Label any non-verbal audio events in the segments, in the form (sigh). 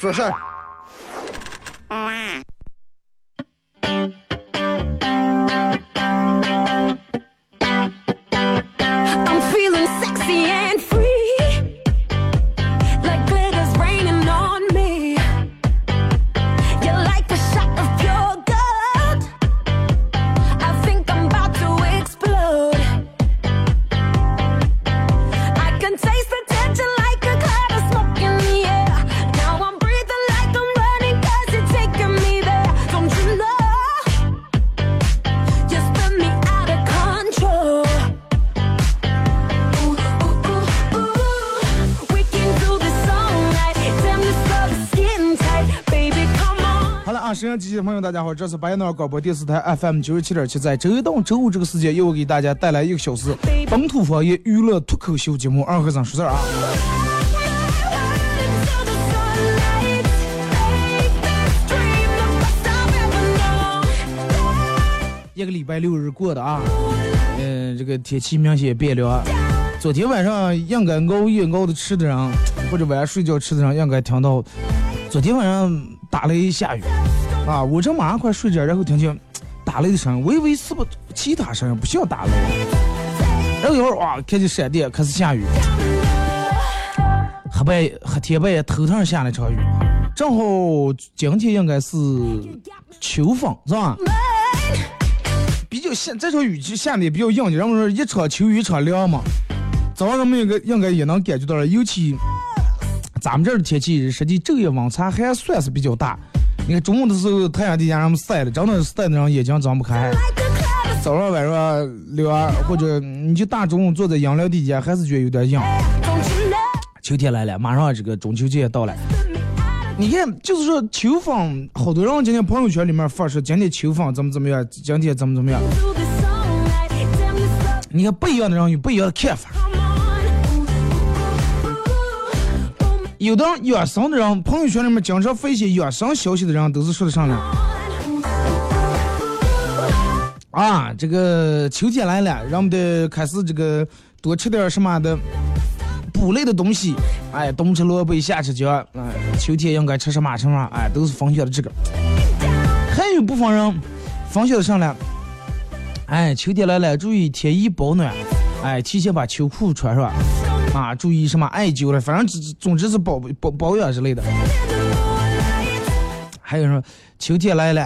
说机器的朋友，大家好，这是白鸟广播电视台 FM 九十七点七，在周一到周五这个时间，又给大家带来一个小时本土方言娱乐脱口秀节目《二和尚说事儿》啊。一个礼拜六日过的啊，嗯、这个天气明显变凉。昨天晚上应该熬夜熬的吃的人，或者晚上睡觉吃的人，应该听到昨天晚上打雷下雨啊。我这马上快睡着，然后听见打雷的声音，我以为是不其他声音，不像打雷。然后一会儿哇，看见闪电，开始下雨。黑白黑天白夜头上下了一场雨，正好今天应该是秋风是吧？比较下这场雨其实下的也比较硬，然后说一场秋雨一场凉嘛。早上人们应该应该也能感觉到了，尤其咱们这儿的天气，实际昼夜温差还算是比较大。你看中午的时候太阳底下让我们晒的，真的晒的让眼睛睁不开。早上晚上遛弯，或者你就大中午坐在阳凉底下，还是觉得有点痒。秋天来了，马上这个中秋节也到了。你看，就是说秋风，好多人今天朋友圈里面发说今天秋风怎么怎么样，今天怎么怎么样。你看不一样的人有不一样的看法。有的人养生的人，朋友圈里面经常发一些养生消息的人，都是说的啥呢？啊，这个秋天来了，人们得开始这个多吃点什么的补类的东西。哎，冬吃萝卜，夏吃姜。哎，秋天应该吃什么什么。哎，都是分享的这个。还有部分人分享的上来，哎，秋天来了，注意添衣保暖。哎，提前把秋裤穿上。啊，注意什么艾灸了，反正总之是保保保养之类的。还有人说秋天来了，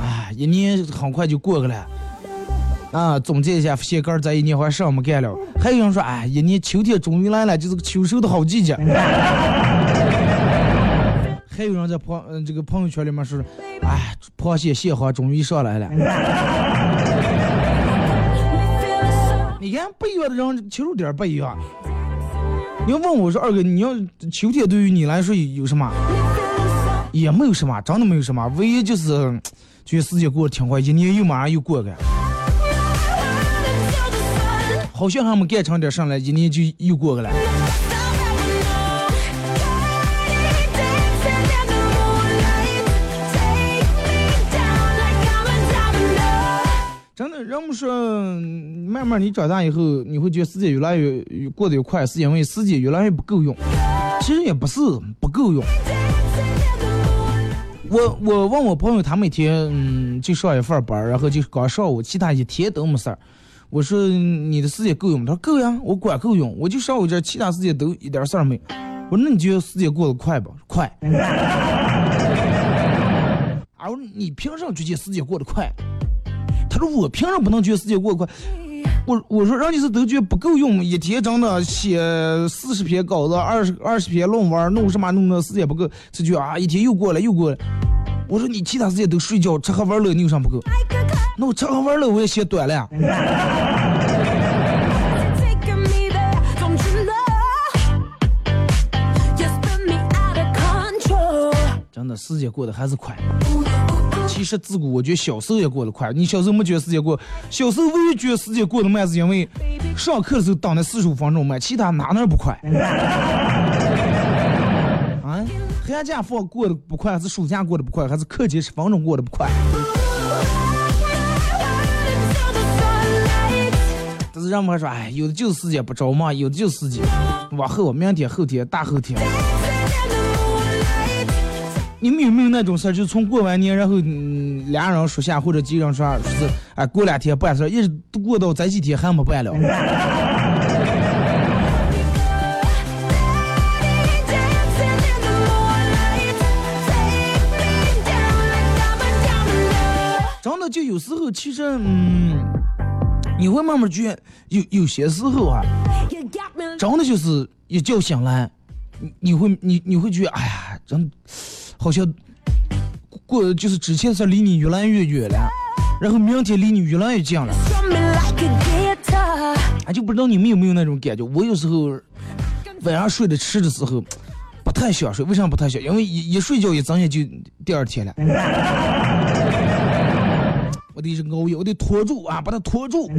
啊，一年很快就过去了。啊，总结一下，鞋盖儿在一年还什么干了？还有人说，哎，一年秋天终于来了，就是个秋收的好季节。(laughs) 还有人在朋嗯这个朋友圈里面说，哎，螃蟹蟹黄终于上来了。(laughs) 你看不一样的人切入点不一样。你要问我说二哥，你要秋天对于你来说有什么？也没有什么，真的没有什么，唯一就是觉得时间过得挺快，一年又马上又过去了，好像还没干成点啥来，一年就又过去了。人们说，慢慢你长大以后，你会觉得时间越来越过得越快，是因为时间越来越不够用。其实也不是不够用。我我问我朋友，他每天嗯就上一份班，然后就刚上午，其他一天都没事儿。我说你的时间够用吗？他说够呀，我管够用，我就上午这，其他时间都一点事儿没。我说那你觉得时间过得快不？快。(laughs) 啊，你凭什么觉得时间过得快？他说我凭什么不能觉得时间过得快？我我说让你是都觉得不够用，一天真的写四十篇稿子，二十二十篇论文，弄什么弄的时间不够，这就啊一天又过了又过了。我说你其他时间都睡觉吃喝玩乐，你有啥不够？那我吃喝玩乐我也写短了呀。真的时间过得还是快。其实自古我觉得小时候也过得快。你小时候没觉得时间过，小时候唯一觉得时间过得慢，是因为上课的时候等那四十五分钟慢，其他哪哪不快。(laughs) 啊，寒假放过得不快，还是暑假过得不快，还是课间十分钟过得不快？但是人们还说，哎，有的就是时间不着嘛，有的就是时间往后，明天、后天、大后天。你们有没有那种事儿，就是从过完年，然后嗯，俩人说下或者几人说说是，哎，过两天办事儿，一直都过到这几天还没办了。(laughs) 真的就有时候，其实嗯，你会慢慢觉得有有些时候啊，真的就是一觉醒来，你你会你你会觉得，哎呀，真好像过就是之前是离你越来越远了，然后明天离你越来越近了。啊，就不知道你们有没有那种感觉？我有时候晚上睡得迟的时候，不太想睡。为啥不太想？因为一一睡觉一睁眼就第二天了。(laughs) 我得是熬夜，我得拖住啊，把它拖住。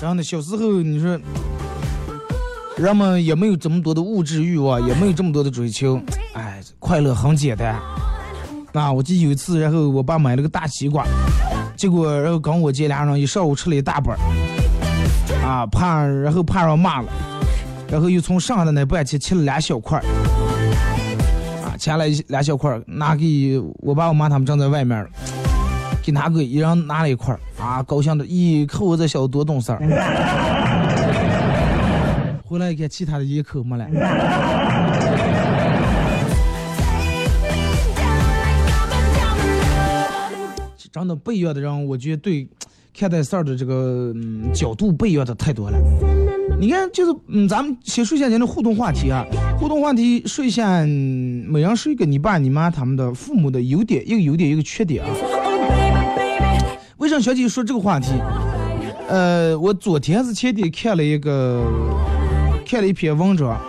真的，小时候你说，人们也没有这么多的物质欲望，也没有这么多的追求，哎，快乐很简单。啊，我记得有一次，然后我爸买了个大西瓜，结果然后跟我姐俩人一上午吃了一大半儿，啊，怕然后怕让骂了，然后又从上的那半切切了俩小块儿，啊，切了一俩小块儿，拿给我爸我妈他们正在外面儿，给拿个一人拿了一块儿，啊，高兴的，咦，看我这小子多懂事儿。(laughs) 回来一看，其他的一口没了。真的不一样的人，我觉得对看待事儿的这个、嗯、角度不一样的太多了。你看，就是嗯，咱们先说一下咱的互动话题啊。互动话题说一下，每人说一个你爸你妈他们的父母的优点，一个优点一个缺点啊。让小姐说这个话题？呃，我昨天还是前天看了一个看了一篇文章，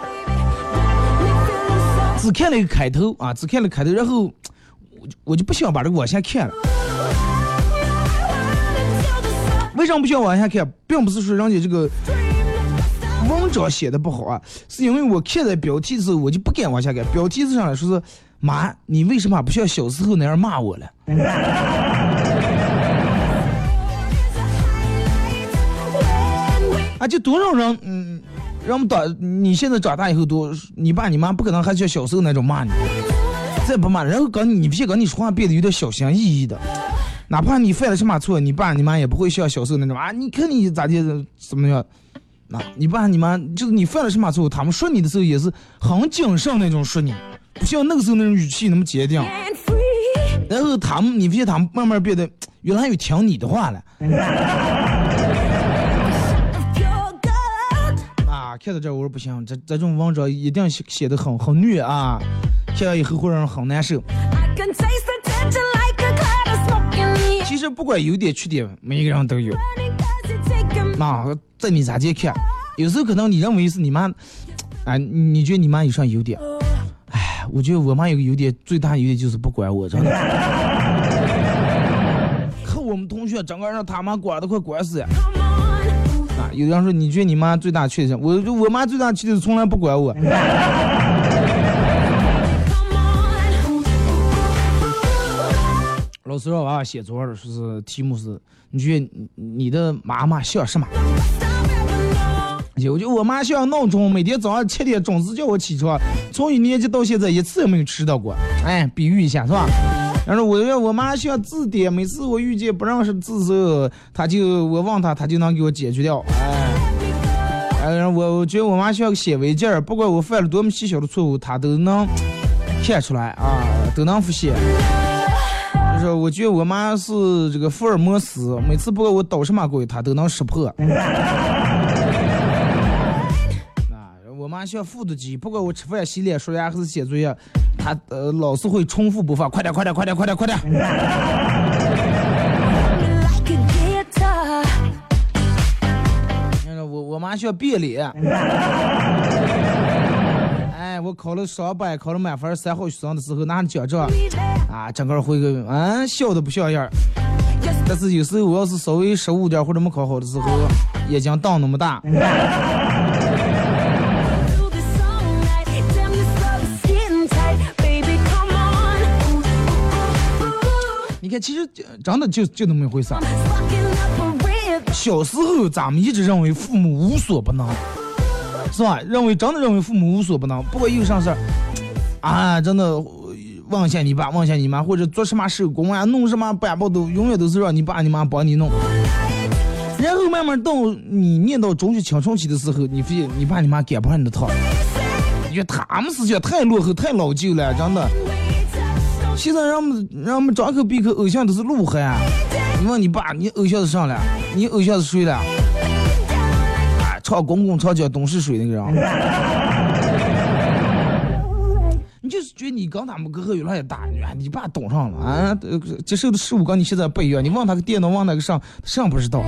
只看了一个开头啊，只看了开头，然后我就我就不想把这个往下看了。为什么不想往下看？并不是说人家这个文章写的不好啊，是因为我看在标题的时候，我就不敢往下看。标题上来说是“妈，你为什么不像小时候那样骂我了？” (laughs) 啊，就多少人，嗯，让我们长，你现在长大以后多，你爸你妈不可能还像小时候那种骂你，再不骂，然后跟你，你不信跟你说话变得有点小心翼翼的。哪怕你犯了什么错，你爸你妈也不会像小时候那种啊，你看你咋的怎么样？那、你爸你妈就是你犯了什么错，他们说你的时候也是很谨慎那种说你，不像那个时候那种语气那么坚定。然后他们，你发现他们慢慢变得 (tsk) 越来越听你的话了。(laughs) 看到这我说不行，这这种文章一定写写的很很虐啊，看到以后会让人很难受。其实不管优点缺点，每一个人都有。那在你咋接看？有时候可能你认为是你妈，啊，你觉得你妈有啥优点？哎，我觉得我妈有个优点，最大优点就是不管我，真的。(laughs) 和我们同学整个让他妈管的快管死有人说你觉得你妈最大缺点？我我妈最大缺点是从来不管我。(laughs) 老师让娃娃写作文，说是题目是，你觉得你的妈妈像什么？我就我妈像闹钟，每天早上七点准时叫我起床，从一年级到现在一次也没有迟到过。哎，比喻一下是吧？(laughs) 然后我觉我妈像字典，每次我遇见不认识字的时候，她就我问她，她就能给我解决掉。哎，哎，我我觉得我妈像个显微镜，不管我犯了多么细小的错误，她都能看出来啊，都能发现。就是我觉得我妈是这个福尔摩斯，每次不管我捣什么鬼，她都能识破。妈像复读机，不管我吃饭、洗脸、刷牙还是写作业，他呃老是会重复播放，快点，快点，快点，快点，快点。(laughs) 我我妈需要变脸。哎，我考了双百，考了满分，三好学生的时候拿着奖状，啊，整个会个嗯笑的不像样儿。但是有时候我要是稍微失误点儿或者没考好的时候，眼睛瞪那么大。看，其实就真的就就那么一回事.小时候咱们一直认为父母无所不能，是吧？认为真的认为父母无所不能，不管有啥事儿，啊，真的呃问一下你爸，问一下你妈，或者做什么手工啊，弄什么板报都永远都是让你爸你妈帮你弄。然后慢慢到你念到中学青春期的时候，你发现你爸你妈赶不上你的趟，因为他们思想太落后、太老旧了，真的。现在让我们让我们张口闭口偶像都是鹿晗，你问你爸，你偶像是啥了？你偶像是谁了？啊，唱公共长江东是水那个人。(laughs) 你就是觉得你跟他们隔阂越来越大，你爸懂上了啊，接受的事物跟你现在不一样。你问他个电脑，问那个上，上不知道。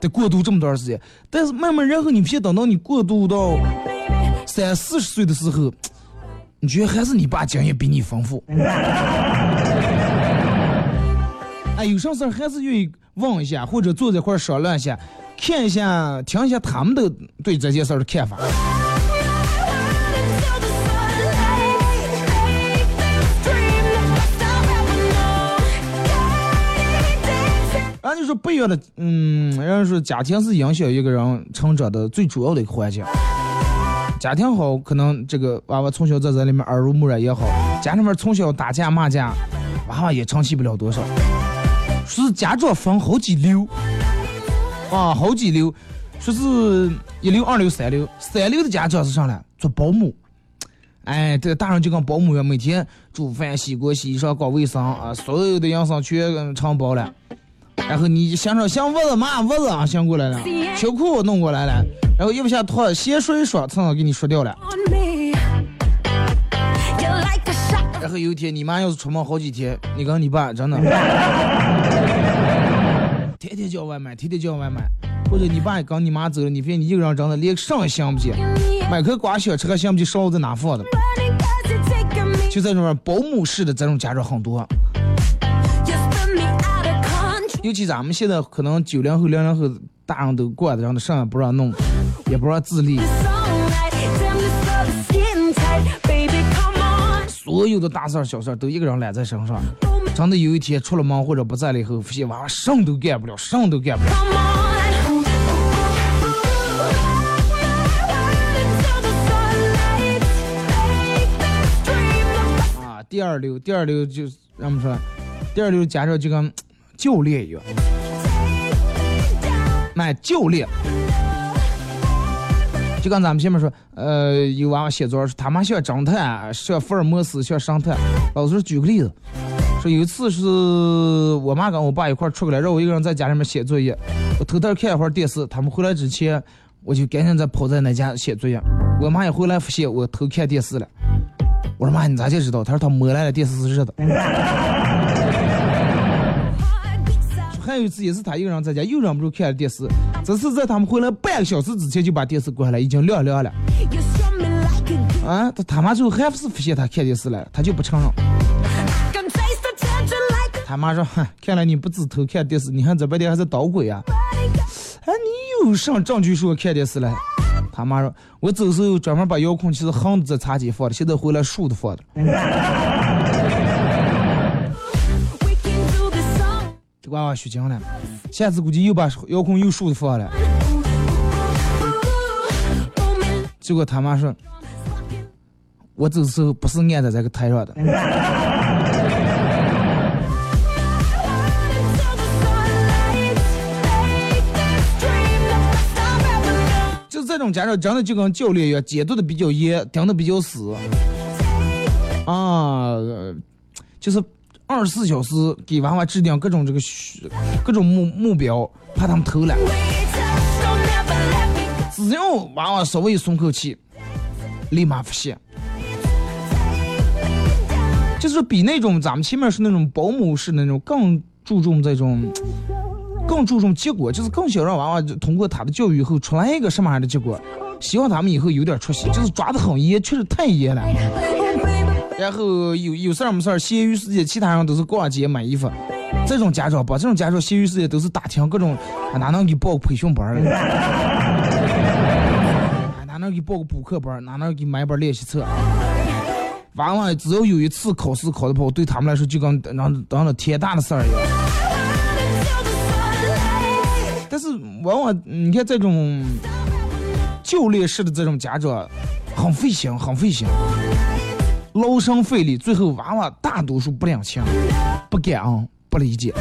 得过渡这么段时间，但是慢慢然后你别等到你过渡到三四十岁的时候，你觉得还是你爸经验比你丰富。哎，有啥事儿还是愿意问一下，或者坐在一块儿商量一下，看一下、听一下他们的对这件事儿的看法。Until the sunlight. Make this dream never stop ever know. Dancing. 然后就说不一样的，嗯，人家说家庭是影响一个人成长的最主要的一个环境。家庭好，可能这个娃娃从小在这里面耳濡目染也好；家里面从小打架骂架，娃娃也成器不了多少。说是家长分好几流，啊，好几流，说是一流、二流、三流。三流的家长是啥呢？做保姆。哎，这大人就跟保姆一样，每天煮饭、洗锅、洗衣裳、搞卫生啊，所有的营生全承包了。然后你想说想袜子嘛袜子啊，想过来了，秋裤弄过来了，然后一不下脱，鞋水说蹭给你说掉了。然后有一天你妈要是出门好几天，你跟你爸真的，天天叫外卖，天天叫外卖，或者你爸跟你妈走了，你发现你一个人真的连上也想不起，买颗瓜小吃还想不起烧在哪放的。就在这种保姆式的这种家长很多，尤其咱们现在可能九零后、零零后大人都惯的，让他上也不让弄，也不让自立，所有的大事儿小事儿都一个人揽在身上。真的有一天出了门或者不在了以后，发现娃娃什么都干不了，什么都干不了。啊，第二流，第二流就是咱们说，第二流家长就跟教练一样，买教练。就跟咱们前面说，呃，有娃娃写作，说他妈像侦探，像福尔摩斯，像神探。老师举个例子，说有一次是我妈跟我爸一块出去了，让我一个人在家里面写作业，我偷偷看一会儿电视，他们回来之前，我就赶紧再跑在那家写作业。我妈一回来发现我偷看电视了，我说妈你咋就知道？她说她摸来了电视是热的。有一次也是他一个人在家，又忍不住看了电视。这是在他们回来半个小时之前就把电视关了，已经亮亮了。啊，他他妈最后还不是发现他看电视了，他就不承认。他妈说，哼，看来你不止偷看电视，你看这半天还在捣鬼啊！哎，你有上证据说看电视了？他妈说，我走时候专门把遥控器是横的在茶几放的，现在回来竖着放的。娃娃学精了，下次估计又把遥控又手放了。结果他妈说：“我这时候不是按在这个台上的。”就这种家长真的就跟教练一样，监督的比较严，盯的比较死啊，就是。二十四小时给娃娃制定各种这个各种目目标，怕他们偷懒。只要娃娃稍微松口气，立马发现。就是比那种咱们前面是那种保姆式那种更注重这种更注重结果，就是更想让娃娃通过他的教育以后出来一个什么样的结果，希望他们以后有点出息，就是抓得很严，确实太严了。然后有有事儿没事儿，闲余时间其他人都是逛街买衣服，这种家长不，这种家长闲余时间都是打听各种，啊哪能给报个培训班儿了，(laughs) 哪能给报个补课班儿，哪能给买本练习册。娃娃只要有一次考试考得不好，对他们来说就跟当当了天大的事儿一样。但是往往你看这种教练式的这种家长，很费心，很费心，劳声费力，最后娃娃大多数不领情，不感恩，不理解。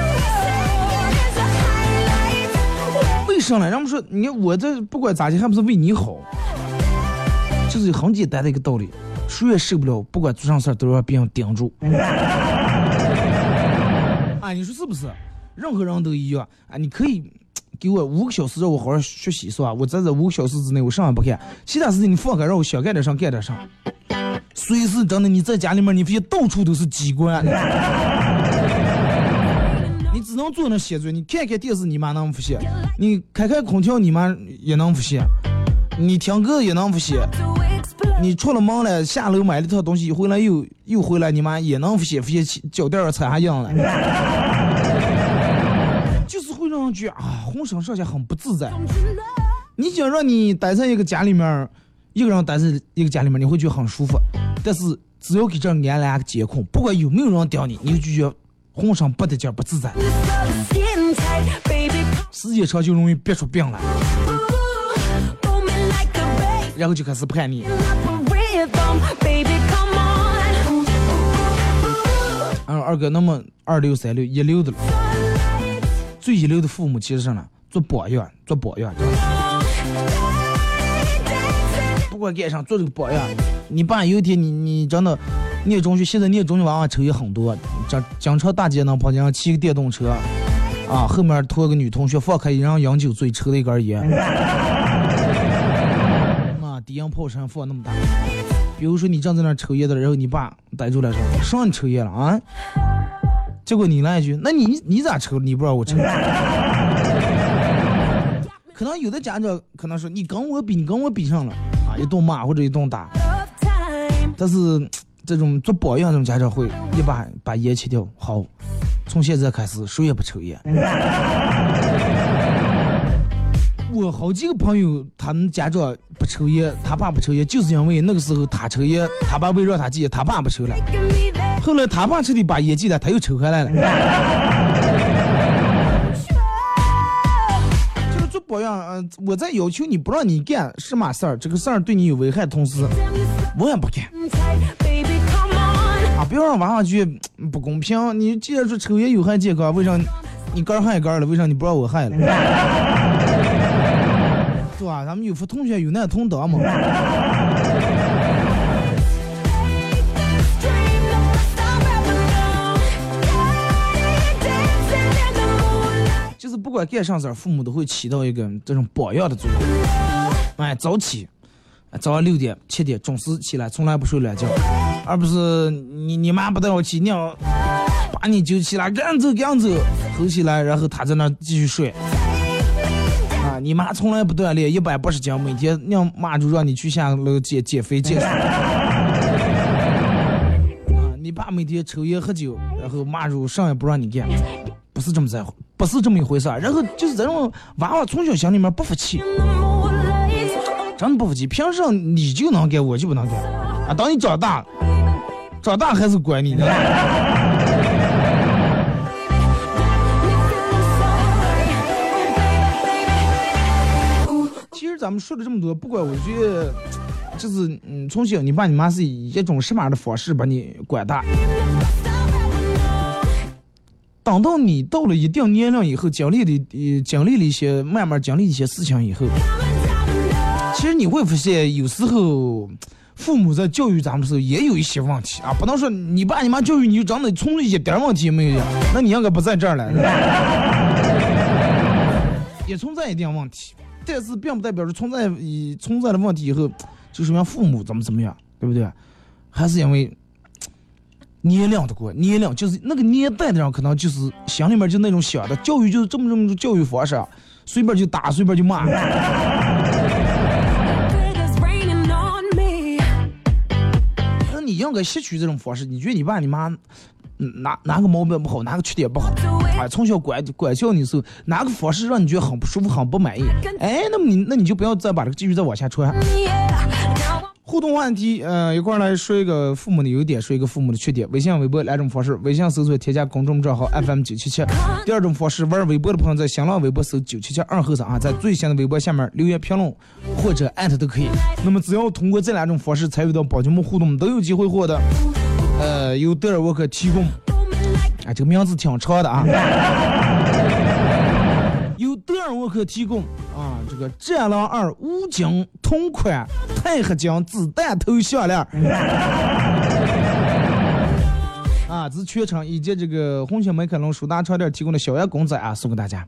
为什么呢？人们说，你我这不管咋的，还不是为你好，就是很简单的一个道理。谁也受不了，不管做啥事儿都让别人盯住。(laughs) 啊，你说是不是？任何人都一样啊！你可以给我五个小时让我好好学习，是吧？我在这五个小时之内，我什么也不干，其他事情你放开，让我想干点啥干点啥。随时真的你在家里面，你发现到处都是机关，(laughs) 你只能坐那歇着。你看看电视，你妈能不歇；你开开空调，你妈也能不歇；你听歌也能不歇。你出了门了，下楼买了套东西，回来又又回来，你妈也能不歇不歇，脚垫儿踩还硬了，(laughs) 就是会让人觉得啊，浑身上下很不自在。你想让你待在一个家里面，一个人待在一个家里面，你会觉得很舒服。但是只要给这安两个监控，不管有没有人盯你，你就觉得浑身不得劲儿，不自在。时间长就容易憋出病来，然后就开始叛逆。嗯，二哥，那么二六三六一流的了，最一流的父母其实是呢，做榜样，做榜样。不管干啥，做这个榜样。你爸有一天你你真的念中学，现在念中学娃娃抽也很多，讲讲车大街能碰见骑个电动车，啊，后面拖个女同学放开一人饮酒醉，抽了一根烟。(laughs) 啊，低音炮声放那么大。比如说你正在那抽烟的，然后你爸逮住了说：“谁让你抽烟了啊？”结果你来一句：“那你你咋抽？你不让我抽？” (laughs) 可能有的家长可能说：“你跟我比，你跟我比上了！”一顿骂或者一顿打。但是这种做榜样这种家长会一把把烟切掉。好，从现在开始谁也不抽烟。(laughs) 我好几个朋友，他们家长不抽烟，他爸不抽烟，就是因为那个时候他抽烟，他爸为让他戒，他爸不抽了。后来他爸彻底把烟戒了，他又抽回来了。这个做榜样，嗯、我在要求你不让你干什么事儿，这个事儿对你有危害，同时我也不干。啊，不要让娃娃觉得 (tsk) 不公平。你既然说抽烟有害健康，为啥你肝害肝了？为啥你不让我害了？(laughs) 是吧？咱们有福同学有难同当嘛。不管干啥事儿，父母都会起到一个这种榜样的作用。哎，早起，早上六点、七点准时起来，从来不睡懒觉，而不是你你妈不带我起，你要把你揪起来，赶紧走，赶紧走，吼起来，然后他在那继续睡。啊，你妈从来不锻炼，一百八十斤，每天让妈就让你去下楼减减肥减水。啊，你爸每天抽烟喝酒，然后骂住啥也不让你干，不是这么在乎，不是这么一回事儿。然后就是这种娃娃从小心里面不服气，真的不服气，凭啥你就能干，我就不能干？啊，等你长大，长大还是管你的。其实咱们说了这么多，不管我觉得，就是嗯，从小你爸你妈是以一种什么样的方式把你管大，等到你到了一定年龄以后，经历的经历了一些慢慢经历一些事情以后，其实你会发现，有时候父母在教育咱们的时候也有一些问题啊，不能说你爸你妈教育你就长的从一点问题也没有，那你应该不在这儿了，(laughs) 也存在一定问题。但是并不代表着存在以存在的问题以后，就说明父母怎么怎么样，对不对？还是因为年龄的过，年龄就是那个年代的人，可能就是心里面就那种想的，教育就是这么这么种教育方式，随便就打，随便就骂。那你应该吸取这种方式，你觉得你爸你妈哪哪个毛病不好，哪个缺点不好，哎，从小管管教你的时候，哪个方式让你觉得很不舒服、很不满意，哎，那么你那你就不要再把这个继续再往下传。互动话题，呃，一块来说一个父母的优点，说一个父母的缺点。微信、微博两种方式，微信搜索添加公众账号 FM 九七七。第二种方式，玩微博的朋友在新浪微博搜九七七二后生啊，在最新的微博下面留言评论或者艾特都可以。那么只要通过这两种方式参与到宝节目互动，都有机会获得，呃，由德尔沃克提供，啊，这个名字挺长的啊。由德尔沃克提供啊，这个战狼二五金同款钛合金子弹头项链。(laughs) 啊，这是全场以及这个红星美凯龙舒达床垫提供的小样公仔啊，送给大家。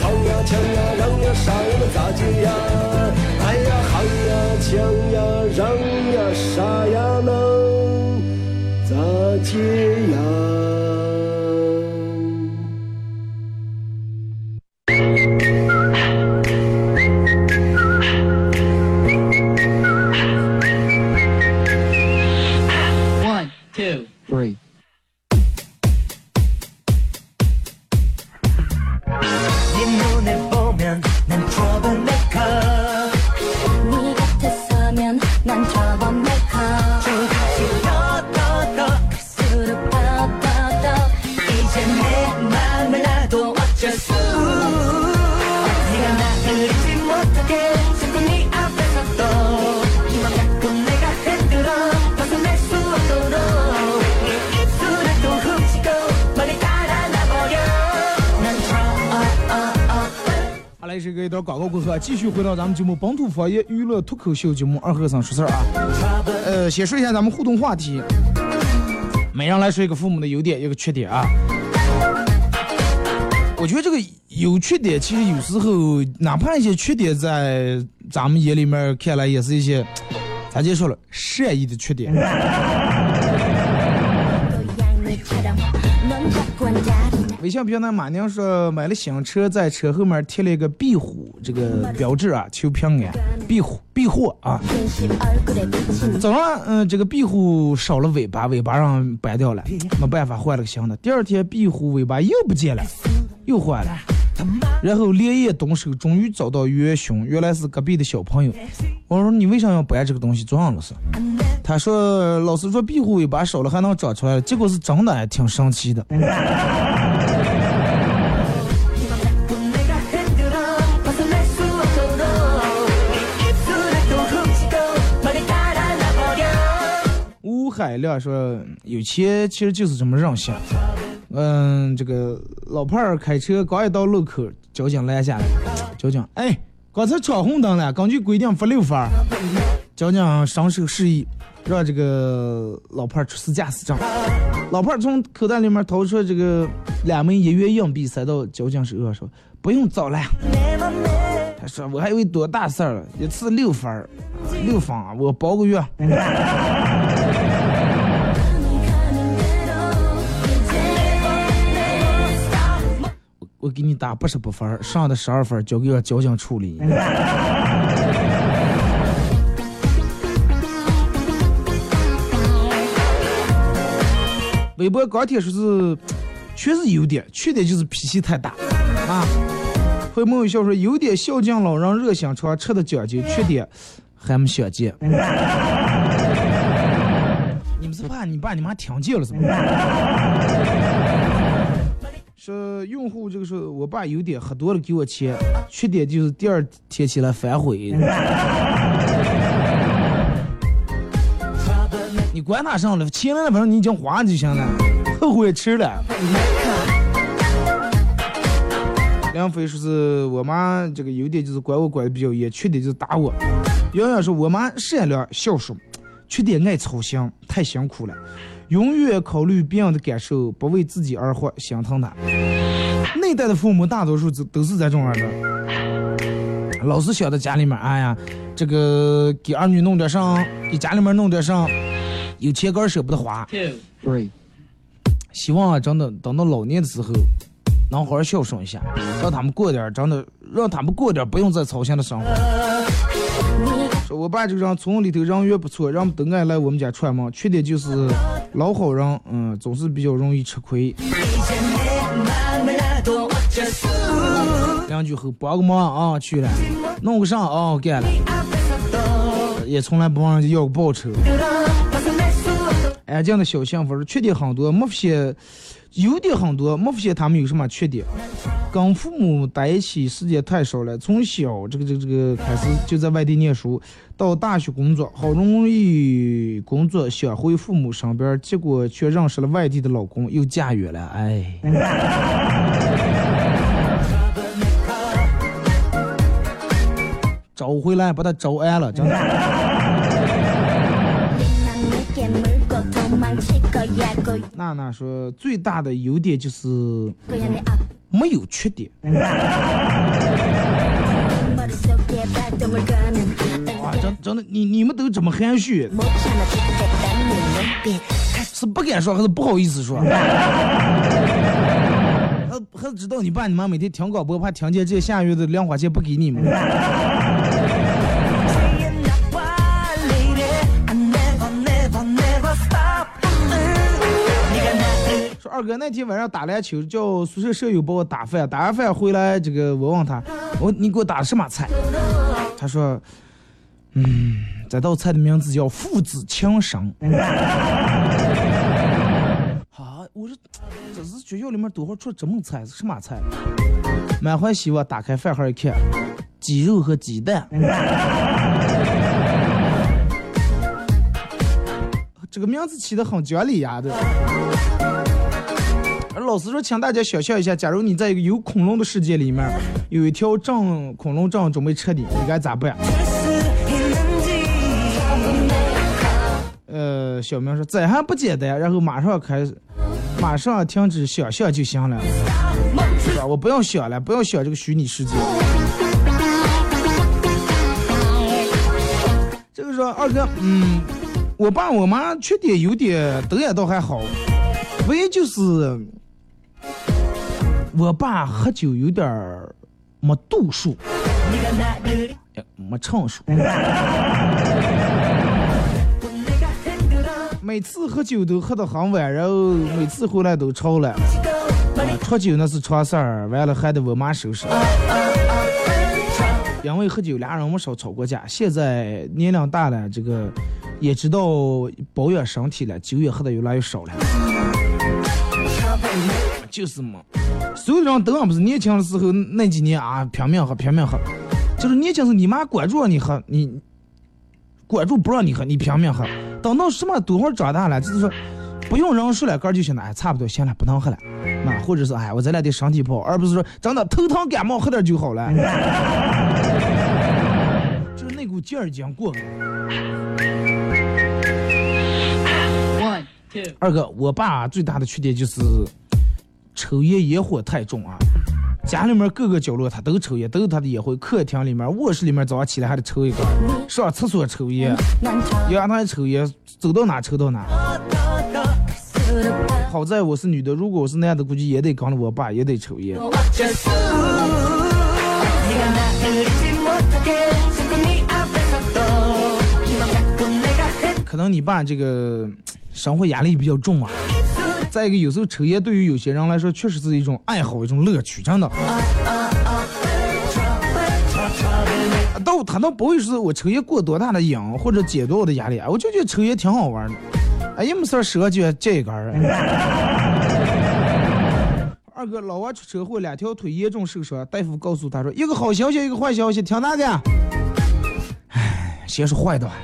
好呀抢呀让呀杀呀嘛咋接呀哎呀好呀抢呀让呀杀呀嘛咋接呀一段广告过后啊，继续回到咱们节目本土方言娱乐脱口秀节目二和尚说事儿啊。呃，先说一下咱们互动话题，每人来说一个父母的优点，一个缺点啊。我觉得这个有缺点，其实有时候哪怕一些缺点，在咱们眼里面看来也是一些，咱就说了善意的缺点。你像平常，马宁说买了新车，在车后面贴了一个壁虎这个标志啊，求平安，壁虎，壁虎啊。早上嗯，这个壁虎少了尾巴，尾巴让掰掉了，没办法换了个新的。第二天，壁虎尾巴又不见了，又换了。然后连夜动手，终于找到元凶，原来是隔壁的小朋友。我说你为啥要掰这个东西？撞了是。他说，老师说壁虎尾巴少了还能长出来，结果是真的，还挺神奇的。海亮说：“有钱其实就是这么任性。嗯，这个老伴儿开车刚一到路口，交警拦下来，交警，哎，刚才闯红灯了，根据规定罚六分。交警双手示意，让这个老伴儿出示驾驶证。老伴儿从口袋里面掏出这个两枚一元硬币，塞到交警手上，说：不用找了。他说：我还以为多大事儿了，一次六分，六分啊，我包个月。我给你打八十八分儿，剩的十二分交给我交警处理。(laughs) 微博钢铁说是确实优点，缺点就是脾气太大啊。回眸一笑说有点孝敬老人，热心肠，吃的讲究；缺点还没想见。(laughs) 你们是怕你爸你妈听见了是吗？说用户这个说，我爸有点喝多了给我钱，缺点就是第二天起来反悔。(laughs) 你管他上了，钱来了反正你已经花就行了，后悔迟了。梁飞说是我妈这个优点就是管我管的比较严，缺点就是打我。洋洋说我妈善良孝顺，缺点爱操心，太辛苦了，永远考虑别人的感受，不为自己而活，心疼他。那一代的父母大多数都都是这种样的，老是想着家里面，哎呀，这个给儿女弄点啥，给家里面弄点啥，有钱根舍不得花。希望啊，真的等到老年的时候，能好好孝顺一下，让他们过点真的，让他们过点不用再操心的生活。说我爸这个人，村里头人缘不错，让都爱来我们家串门，缺点就是老好人，嗯，总是比较容易吃亏。邻居后帮个忙啊，去了。弄个啥啊，干了。也从来不问人家要个报酬。安静的小幸福，缺点很多，没些。优点很多，没发现他们有什么缺点。跟父母在一起时间太少了，从小这个这个这个开始就在外地念书，到大学工作，好容易工作想回父母身边，结果却认识了外地的老公，又嫁远了，哎。找回来，把他招安了，真的。娜娜说，最大的优点就是没有缺点。啊，真真的，你你们都这么含蓄，是不敢说还是不好意思说？(laughs) 还还知道你爸你妈每天听广播，怕听见这下月的零花钱不给你们。二哥那天晚上打篮球，叫宿舍舍友帮我打饭，打完饭回来，这个我问他，我你给我打的什么菜？他说，嗯，这道菜的名字叫父子情深。(laughs) 啊，我说这是学校里面多会出这么菜是什么菜？满怀希望打开饭盒一看，鸡肉和鸡蛋。(laughs) 这个名字起的很讲理呀的。而老师说，请大家想象一下，假如你在一个有恐龙的世界里面，有一条正恐龙正准备吃你，你该咋办？呃，小明说这还不简单，然后马上开始，马上停止想象就行了，是吧？我不用想了，不用想这个虚拟世界。这个说二哥，嗯，我爸我妈缺点有点，德也倒还好，唯一就是我爸喝酒有点儿没度数，没成熟。(laughs) 每次喝酒都喝得很晚，然后每次回来都吵了。喝、酒那是常事儿，完了还得我妈收拾。因为喝酒，俩人没少吵过架。现在年龄大了，这个也知道保养身体了，酒也喝得越来越少了。就是嘛。所有人都不是年轻的时候那几年啊，拼命喝，拼命喝。就是年轻时你妈管住你喝，你管住不让你喝，你拼命喝。等到什么多会儿长大了，就是说不用人说了，哥就行了，哎，差不多行了，不能喝了，那，或者是哎，我咱俩得身体不好，而不是说真的头疼感冒喝点就好了。就是那股劲儿已经过了。二哥，我爸最大的缺点就是抽烟烟火太重啊，家里面各个角落他都抽烟，都有他的烟灰，客厅里面，卧室里面，早上起来还得抽一根，上厕所抽烟。要台抽烟，走到哪抽到哪。好在我是女的，如果我是男的，估计也得跟着我爸，也得抽烟。可能你爸这个生活压力比较重啊。再一个，有时候抽烟对于有些人来说，确实是一种爱好，一种乐趣，真的。倒他倒不会说我抽烟过多大的瘾，或者解脱我的压力，我就觉得抽烟挺好玩的。哎，也没事儿折就戒一根儿。(laughs) 二哥，老王出车祸，两条腿严重受伤，大夫告诉他说，一个好消息，一个坏消息，听哪个？唉，先说坏的吧。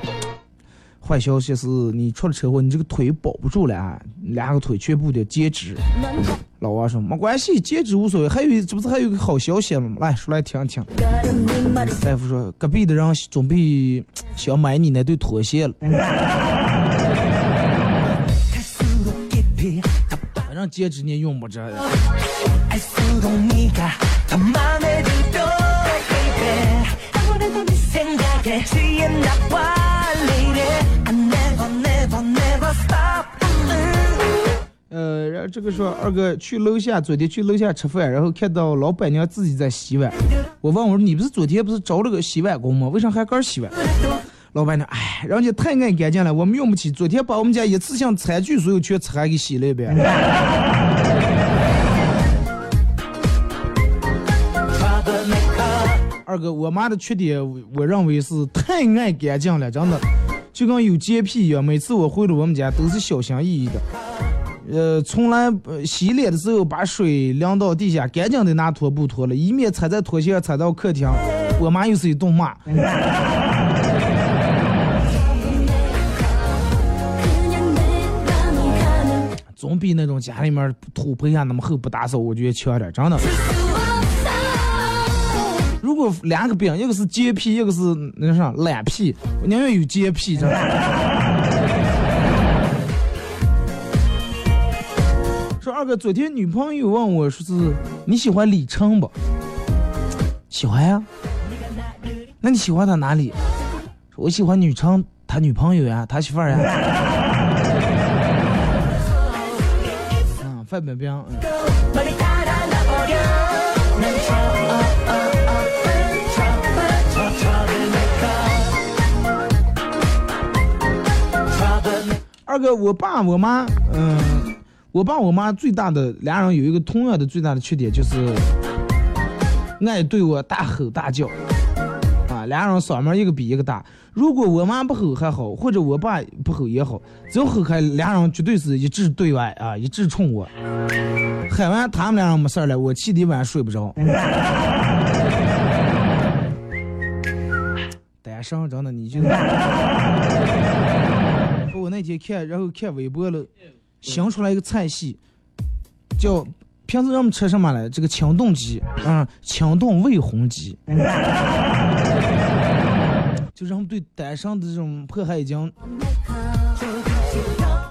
坏消息是你出了车祸，你这个腿保不住了，两个腿全部得截肢。老王说没关系，截肢无所谓。还有这不是还有个好消息吗？来说来听听。大夫说隔壁的人准备想买你那对拖鞋了。反正截肢你用不着。这个说二哥去楼下，昨天去楼下吃饭，然后看到老板娘自己在洗碗。我问我说你不是昨天不是招了个洗碗工吗？为啥还敢洗碗？老板娘，哎，人家太爱干净了，我们用不起。昨天把我们家一次性餐具所有全擦给洗了一遍。二哥，我妈的缺点，我认为是太爱干净了，真的。就跟有洁癖一样。每次我回了我们家，都是小心翼翼的。呃，从来洗脸的时候把水凉到地下，干净的拿拖布拖了，以免踩在拖鞋踩到客厅。我妈又是一顿骂，总比那种家里面土盆下那么厚不打扫，我觉得强点，真的。如果两个病，一个是洁癖，一个是那啥懒癖，我宁愿有洁癖，真的。二个昨天女朋友问我说是你喜欢李昌不喜欢呀，那你喜欢他哪里？我喜欢李昌他女朋友呀，他媳妇呀。(laughs) 嗯，范冰冰。二哥，我爸我妈。嗯。我爸我妈最大的俩人有一个同样的最大的缺点，就是爱对我大吼大叫，啊，俩人嗓门一个比一个大。如果我妈不吼还好，或者我爸不吼也好，只要吼开，俩人绝对是一致对外啊，一致冲我。喊完他们俩人没事了，我气得一晚上睡不着。(laughs) 单身真的，你就。(laughs) 我那天看，然后看微博了，想出来一个菜系，叫平时让我们吃什么来？这个清炖鸡，嗯，清炖味红鸡，(laughs) 就人们对单身的这种迫害已经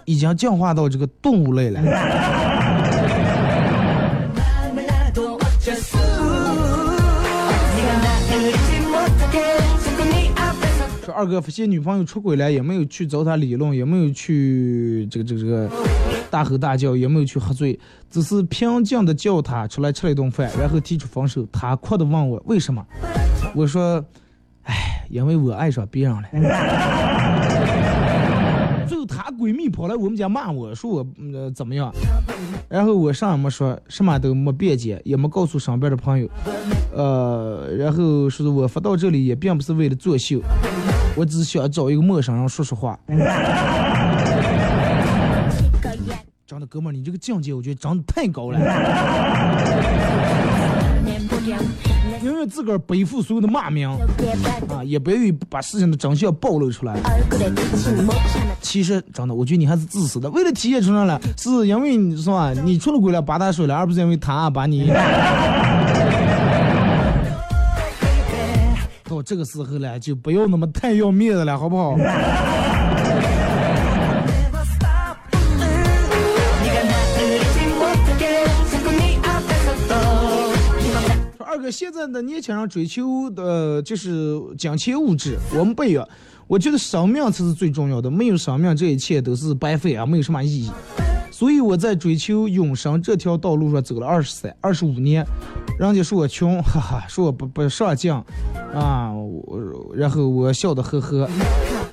已经进化到这个动物类了。二哥发现女朋友出轨了，也没有去找他理论，也没有去这个这个这个大吼大叫，也没有去喝醉，只是平静的叫他出来吃了一顿饭，然后提出分手。他哭的问我为什么，我说，唉，因为我爱上别人了。最后她闺蜜跑来我们家骂我说我、呃、怎么样，然后我啥也没说，什么都没辩解，也没告诉身边的朋友，呃，然后说是我发到这里也并不是为了作秀，我只是想找一个陌生人说说话。真的，哥们儿，你这个境界，我觉得长得太高了。宁愿自个儿背负所有的骂名啊，也不愿意把事情的真相暴露出来。其实真的，我觉得你还是自私的。为了体现出来了，是因为你说啊，你出了轨了，把他甩了，而不是因为他把你。到这个时候了，就不要那么太要面子了，好不好？说二哥，现在的年轻人追求的就是金钱物质，我们不要。我觉得生命才是最重要的，没有生命，这一切都是白费啊，没有什么意义。所以我在追求永生这条道路上走了二十三、二十五年，人家说我穷，(laughs) 哈哈，说我不不上进，啊，我然后我笑得呵呵，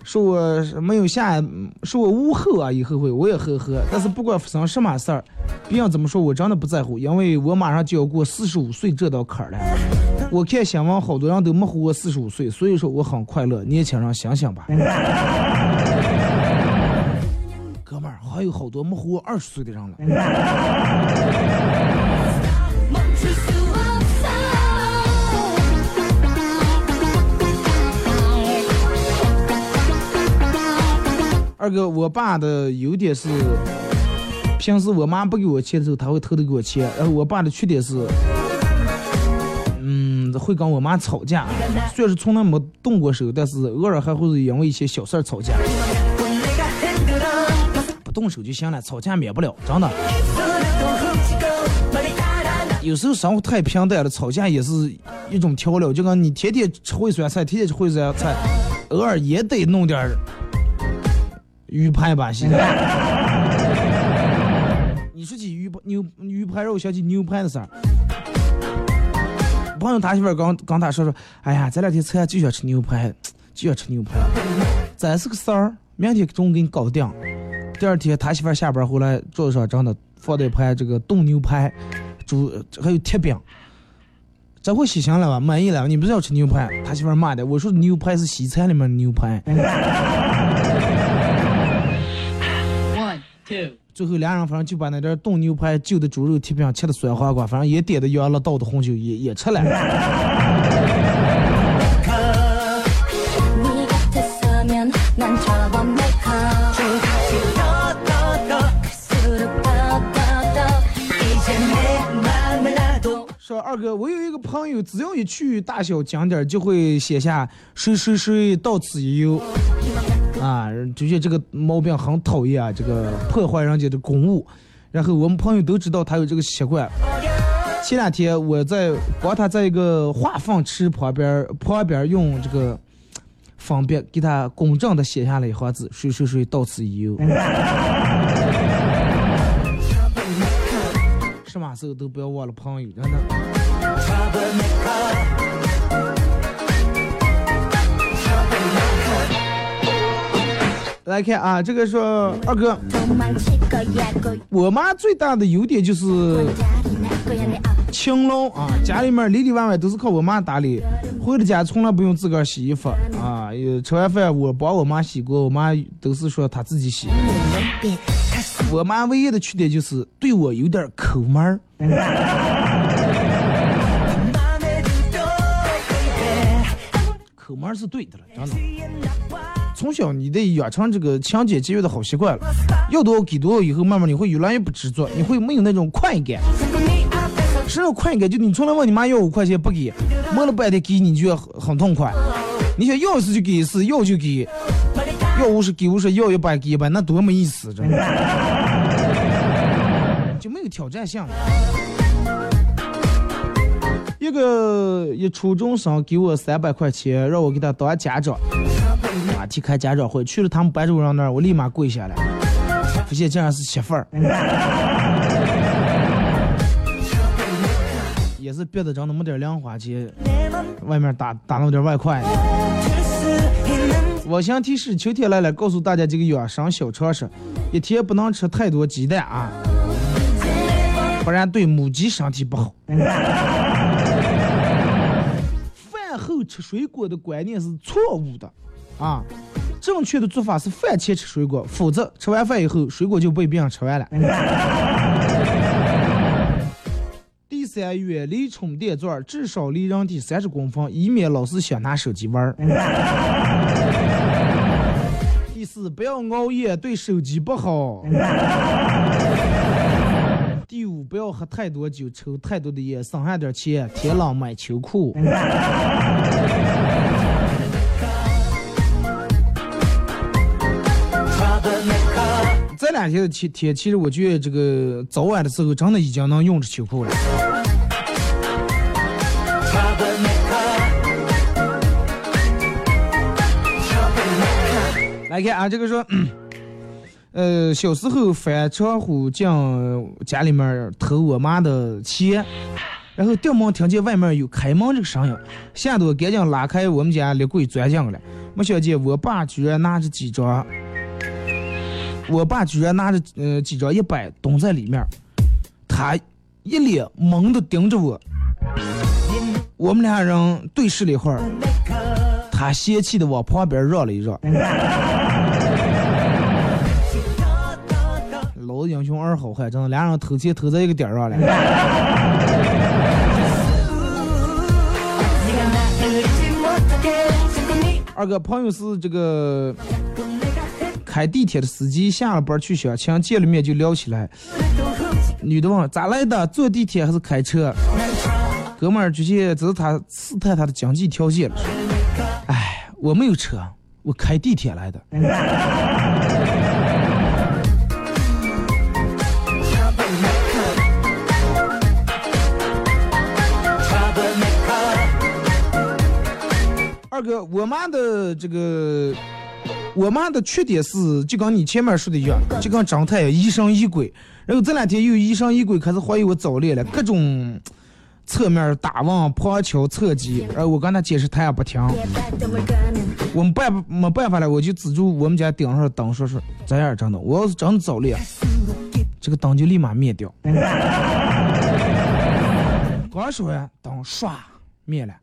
说我没有下，说我无后啊，以后会，我也呵呵。但是不管发生什么事儿，别人怎么说，我真的不在乎，因为我马上就要过四十五岁这道坎儿了。我看新闻，好多人都没活过四十五岁，所以说我很快乐。年轻人想想吧，还有好多没活二十岁的人了。二哥，我爸的优点是，平时我妈不给我钱的时候，他会偷偷给我钱。然后我爸的缺点是，嗯，会跟我妈吵架。虽然是从来没动过手，但是偶尔还会因为一些小事儿吵架。动手就行了，吵架免不了，真的。有时候生活太平淡了，吵架也是一种调料。就跟你天天吃烩酸菜，天天吃烩酸菜，偶尔也得弄点鱼排吧，现在。你说起鱼牛鱼排肉，想起牛排的事儿。朋友他媳妇儿刚刚他说说，哎呀，这两天菜就想吃牛排，就想吃牛排，(laughs) 咱是个事儿，明天中午给你搞定。第二天他媳妇儿下班回来，桌子上真的放了一盘这个冻牛排，煮还有铁饼。这回喜心了吧？满意了吧？你不是要吃牛排？他媳妇儿骂的，我说牛排是西餐里面的牛排。One, two. 最后俩人反正就把那点冻牛排、旧的猪肉铁饼、切的酸黄瓜，反正也点的羊了，倒的红酒也也吃了。二哥，我有一个朋友，只要一去大小景点，就会写下“谁谁谁到此一游”，啊，就觉这个毛病很讨厌啊，这个破坏人家的公物。然后我们朋友都知道他有这个习惯。前两天我在帮他在一个化粪池旁边旁边用这个方便给他公正的写下了一行字：“谁谁谁到此一游。” (laughs) 什么时候都不要忘了朋友，真的。来看啊，这个说二哥，我妈最大的优点就是勤劳啊，家里面里里外外都是靠我妈打理，回了家从来不用自个儿洗衣服啊，吃完饭我帮我妈洗过，我妈都是说她自己洗。我妈唯一的缺点就是对我有点抠门儿。抠门儿是对的了，真的。从小你得养成这个勤俭节约的好习惯了，要多给多以后，慢慢你会越来越不执着，你会没有那种快感。什么快感？就你从来问你妈要五块钱不给，摸了半天给你，就很痛快。你想要一次就给一次，要就给，要五十给五十，要一百给一百，那多没意思，真的，(laughs) 就没有挑战性。一个一初中生给我三百块钱，让我给他当家长，啊，去开家长会，去了他们班主任那儿，我立马跪下来，发现竟然是媳妇儿。(laughs) 也是憋得着那么点零花钱，外面打打那么点外快。温馨提示秋天来了告诉大家几个养生小常识一天不能吃太多鸡蛋啊。不然对母鸡身体不好。(laughs) 饭后吃水果的观念是错误的啊。正确的做法是饭前吃水果否则吃完饭以后水果就被别人吃完了。(laughs) 第三远离充电座至少离人体三十公分以免老是想拿手机玩儿。第四，不要熬夜，对手机不好。(laughs) 第五，不要喝太多酒，抽太多的烟，省下点钱，天冷买秋裤。这两天的天天，其实我觉得这个早晚的时候，真的已经能用着秋裤了。来看啊，这个说，(clears throat) 呃，小时候翻窗户进家里面偷我妈的钱，然后掉门听见外面有开门这个声音，吓得我赶紧拉开我们家立柜钻进了，没想见我爸居然拿着几张，我爸居然拿着呃几张一百蹲在里面，他一脸懵的盯着我，我们俩人对视了一会儿，他嫌弃的往旁边让了一让。好汉真的，俩人投钱投在一个点儿上了。(laughs) 二哥朋友是这个开地铁的司机，下了班去相亲，见了面就聊起来。女的问咋来的，坐地铁还是开车？哥们儿就去，只是他试探他的经济条件了。哎，我没有车，我开地铁来的。这个，我妈的这个，我妈的缺点是，就跟你前面说的一样，就跟张太疑神疑鬼。然后这两天又疑神疑鬼，开始怀疑我早恋了，各种侧面打望、旁敲侧击。然后我跟他解释，他也不听。我们办没办法了，我就指住我们家顶上灯，说是这样真的。我要是真早恋，这个灯就立马灭掉。(laughs) 光说呀，灯刷。灭了。(laughs)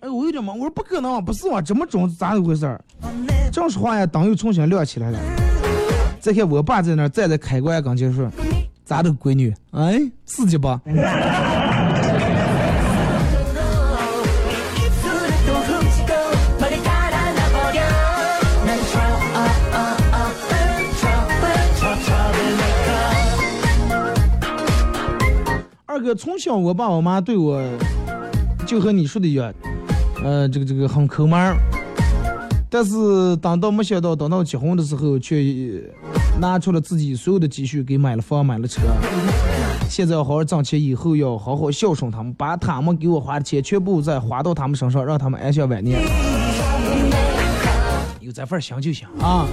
哎，我有点懵，我说不可能，不是我，这么肿咋回事儿？正说话呀，灯又重新亮起来了。再看我爸在那儿站在开关跟前说：“咋的，闺女？哎，刺激不？”哥从小我爸我妈对我就和你说的一样，呃，这个这个很抠门儿。但是等到没想到，等到结婚的时候，却拿出了自己所有的积蓄给买了房买了车。现在要好好挣钱，以后要好好孝顺他们，把他们给我花的钱全部再花到他们身上，让他们安享晚年。有这份心就行啊，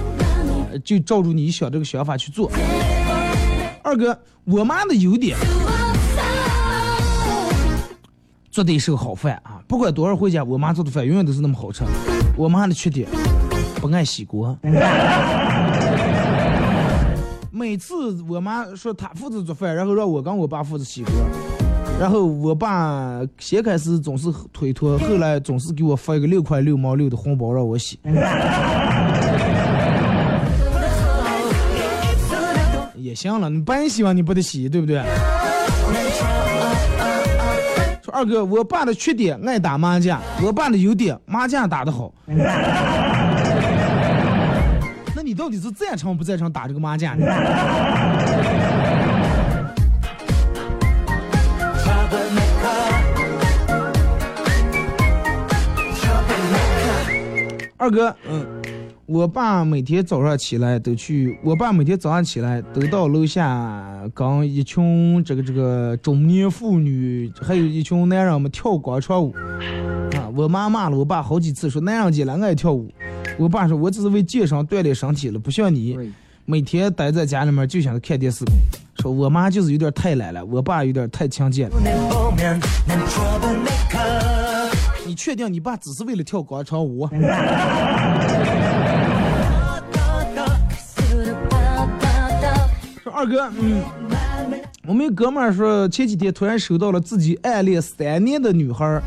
就照住你想这个想法去做。二哥，我妈的优点。做的一手好饭啊！不管多少回家，我妈做的饭永远都是那么好吃。我妈的缺点，不爱洗锅。(laughs) 每次我妈说她负责做饭，然后让我跟我爸负责洗锅，然后我爸先开始总是推脱，后来总是给我发一个六块六毛六的红包让我洗。(laughs) 也行了，你白洗完你不得洗，对不对？二哥，我爸的缺点爱打麻将，我爸的优点麻将打得好。(laughs) 那你到底是赞成不赞成打这个麻将呢？二哥，嗯，我爸每天早上起来都去，我爸每天早上起来都到楼下跟一群这个这个中年妇女，还有一群男人们跳广场舞。啊，我妈骂了我爸好几次，说男人进来爱跳舞。我爸说，我只是为健身锻炼身体了，不像你每天待在家里面就想着看电视。说我妈就是有点太懒了，我爸有点太强健了。你确定你爸只是为了跳广场舞？(laughs) 说二哥，嗯，我们一哥们儿说前几天突然收到了自己暗恋三年的女孩儿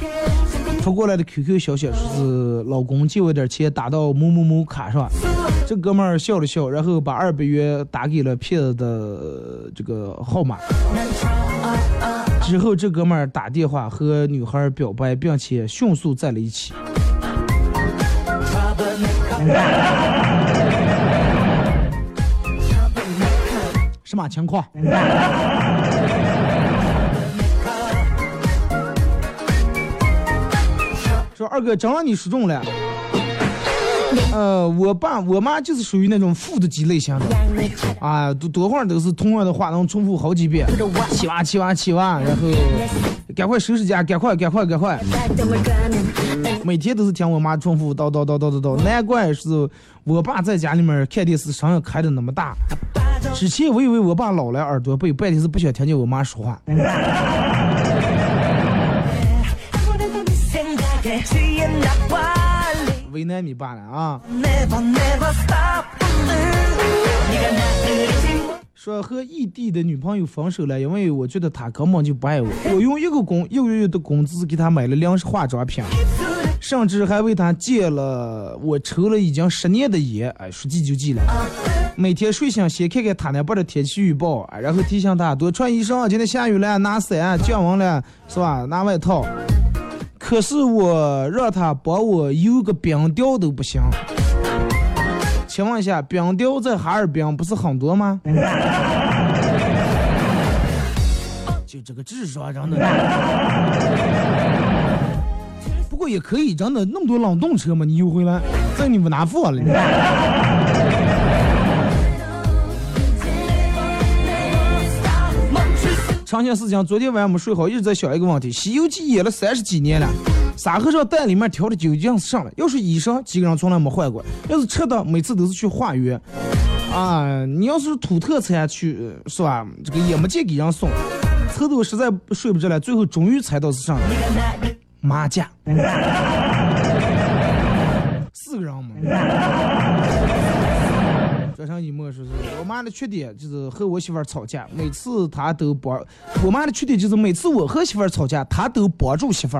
发过来的 QQ 消息，说是老公借我点钱打到某某某卡上。这哥们儿笑了笑，然后把二百元打给了骗子的这个号码。之后，这哥们儿打电话和女孩表白，并且迅速在了一起。(laughs) 什么情况？二哥，真让你说中了。呃，我爸我妈就是属于那种负的鸡类型的，啊，多多会儿都是同样的话能重复好几遍，七娃七娃七娃，然后赶快收拾家，赶快赶快赶快，每天都是听我妈重复叨叨叨叨叨叨，难怪是我爸在家里面看电视声音开的那么大。之前我以为我爸老了耳朵背，半天是不想听见我妈说话。为难你罢了啊！说和异地的女朋友分手了，因为我觉得她根本就不爱我。我用一个工一个月的工资给她买了两化妆品，甚至还为她戒了我抽了已经十年的烟。哎，说戒就戒了。每天睡醒先看看她那边的天气预报，哎然后提醒她多穿衣裳，今天下雨了，拿伞，降温了，是吧？拿外套。可是我让他帮我邮个冰雕都不行。请问一下，冰雕在哈尔滨不是很多吗？(laughs) 就这个智商，真的。不过也可以，真的那么多冷冻车嘛，你邮回来，在你不拿货了。长线事情，昨天晚上没睡好，一直在想一个问题：《西游记》演了三十几年了，沙和尚袋里面调的究竟是上了？要是医生，几个人从来没换过；要是吃的，每次都是去化缘。啊，你要是土特产去是吧？这个也没见给人送，凑都实在睡不着了，最后终于猜到是上了麻将，四个人嘛。车上一默说是我妈的缺点就是和我媳妇吵架，每次她都帮。我妈的缺点就是每次我和媳妇吵架，她都帮助媳妇。